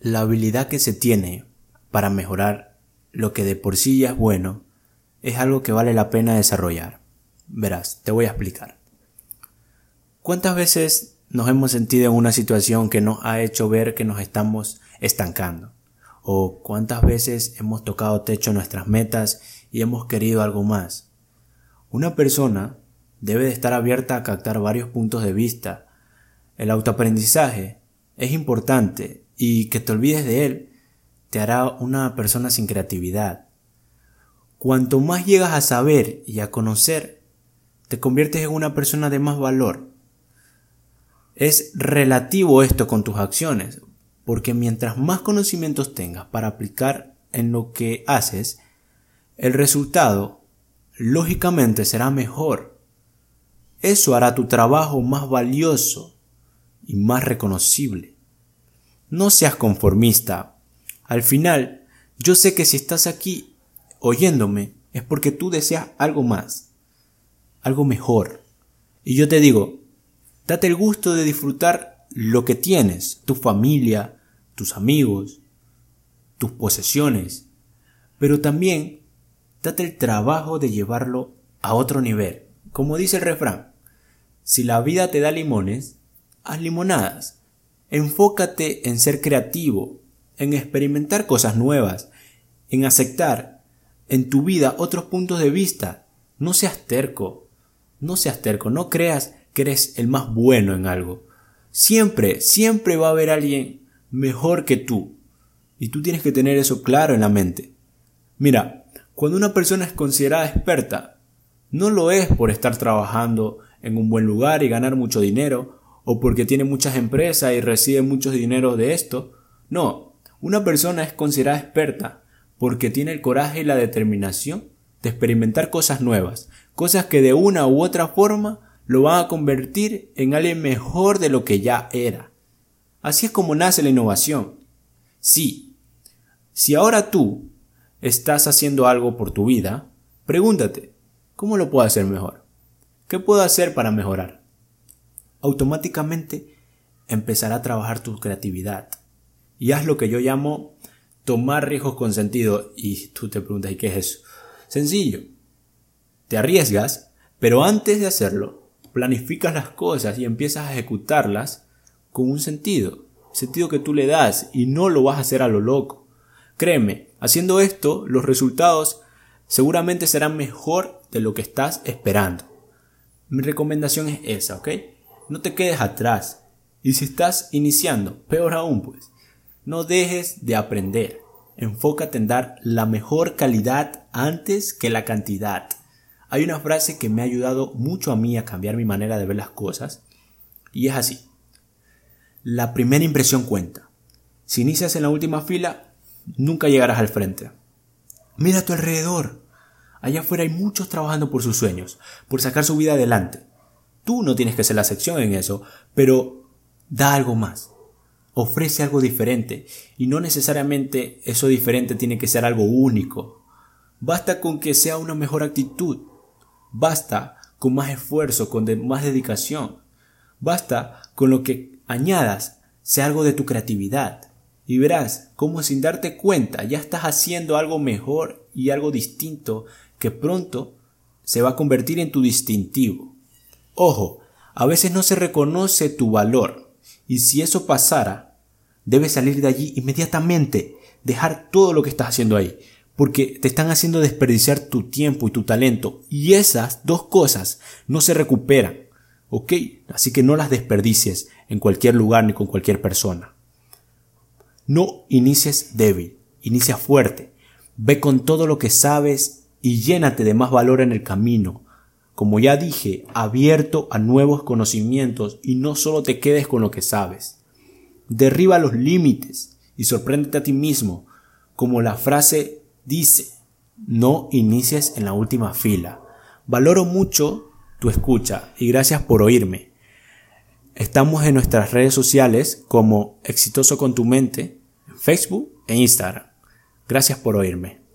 La habilidad que se tiene para mejorar lo que de por sí ya es bueno es algo que vale la pena desarrollar. Verás, te voy a explicar. ¿Cuántas veces nos hemos sentido en una situación que nos ha hecho ver que nos estamos estancando? ¿O cuántas veces hemos tocado techo nuestras metas y hemos querido algo más? Una persona debe de estar abierta a captar varios puntos de vista. El autoaprendizaje es importante y que te olvides de él te hará una persona sin creatividad. Cuanto más llegas a saber y a conocer, te conviertes en una persona de más valor. Es relativo esto con tus acciones, porque mientras más conocimientos tengas para aplicar en lo que haces, el resultado lógicamente será mejor. Eso hará tu trabajo más valioso y más reconocible. No seas conformista. Al final, yo sé que si estás aquí oyéndome es porque tú deseas algo más, algo mejor. Y yo te digo, date el gusto de disfrutar lo que tienes, tu familia, tus amigos, tus posesiones, pero también date el trabajo de llevarlo a otro nivel. Como dice el refrán, si la vida te da limones, haz limonadas. Enfócate en ser creativo, en experimentar cosas nuevas, en aceptar en tu vida otros puntos de vista. No seas terco, no seas terco, no creas que eres el más bueno en algo. Siempre, siempre va a haber alguien mejor que tú. Y tú tienes que tener eso claro en la mente. Mira, cuando una persona es considerada experta, no lo es por estar trabajando en un buen lugar y ganar mucho dinero, o porque tiene muchas empresas y recibe mucho dinero de esto. No, una persona es considerada experta porque tiene el coraje y la determinación de experimentar cosas nuevas, cosas que de una u otra forma lo van a convertir en alguien mejor de lo que ya era. Así es como nace la innovación. Sí, si ahora tú estás haciendo algo por tu vida, pregúntate, ¿cómo lo puedo hacer mejor? ¿Qué puedo hacer para mejorar? Automáticamente empezará a trabajar tu creatividad y haz lo que yo llamo tomar riesgos con sentido. Y tú te preguntas, ¿y qué es eso? Sencillo. Te arriesgas, pero antes de hacerlo, planificas las cosas y empiezas a ejecutarlas con un sentido. Sentido que tú le das y no lo vas a hacer a lo loco. Créeme, haciendo esto, los resultados seguramente serán mejor de lo que estás esperando. Mi recomendación es esa, ¿ok? No te quedes atrás. Y si estás iniciando, peor aún, pues, no dejes de aprender. Enfócate en dar la mejor calidad antes que la cantidad. Hay una frase que me ha ayudado mucho a mí a cambiar mi manera de ver las cosas y es así. La primera impresión cuenta. Si inicias en la última fila, nunca llegarás al frente. Mira a tu alrededor. Allá afuera hay muchos trabajando por sus sueños, por sacar su vida adelante. Tú no tienes que ser la sección en eso, pero da algo más ofrece algo diferente y no necesariamente eso diferente tiene que ser algo único. Basta con que sea una mejor actitud. Basta con más esfuerzo, con más dedicación. Basta con lo que añadas sea algo de tu creatividad. Y verás cómo sin darte cuenta ya estás haciendo algo mejor y algo distinto que pronto se va a convertir en tu distintivo. Ojo, a veces no se reconoce tu valor. Y si eso pasara, debes salir de allí inmediatamente, dejar todo lo que estás haciendo ahí, porque te están haciendo desperdiciar tu tiempo y tu talento, y esas dos cosas no se recuperan, ¿ok? Así que no las desperdicies en cualquier lugar ni con cualquier persona. No inicies débil, inicia fuerte, ve con todo lo que sabes y llénate de más valor en el camino. Como ya dije, abierto a nuevos conocimientos y no solo te quedes con lo que sabes. Derriba los límites y sorpréndete a ti mismo, como la frase dice, no inicies en la última fila. Valoro mucho tu escucha y gracias por oírme. Estamos en nuestras redes sociales como Exitoso con tu mente, en Facebook e Instagram. Gracias por oírme.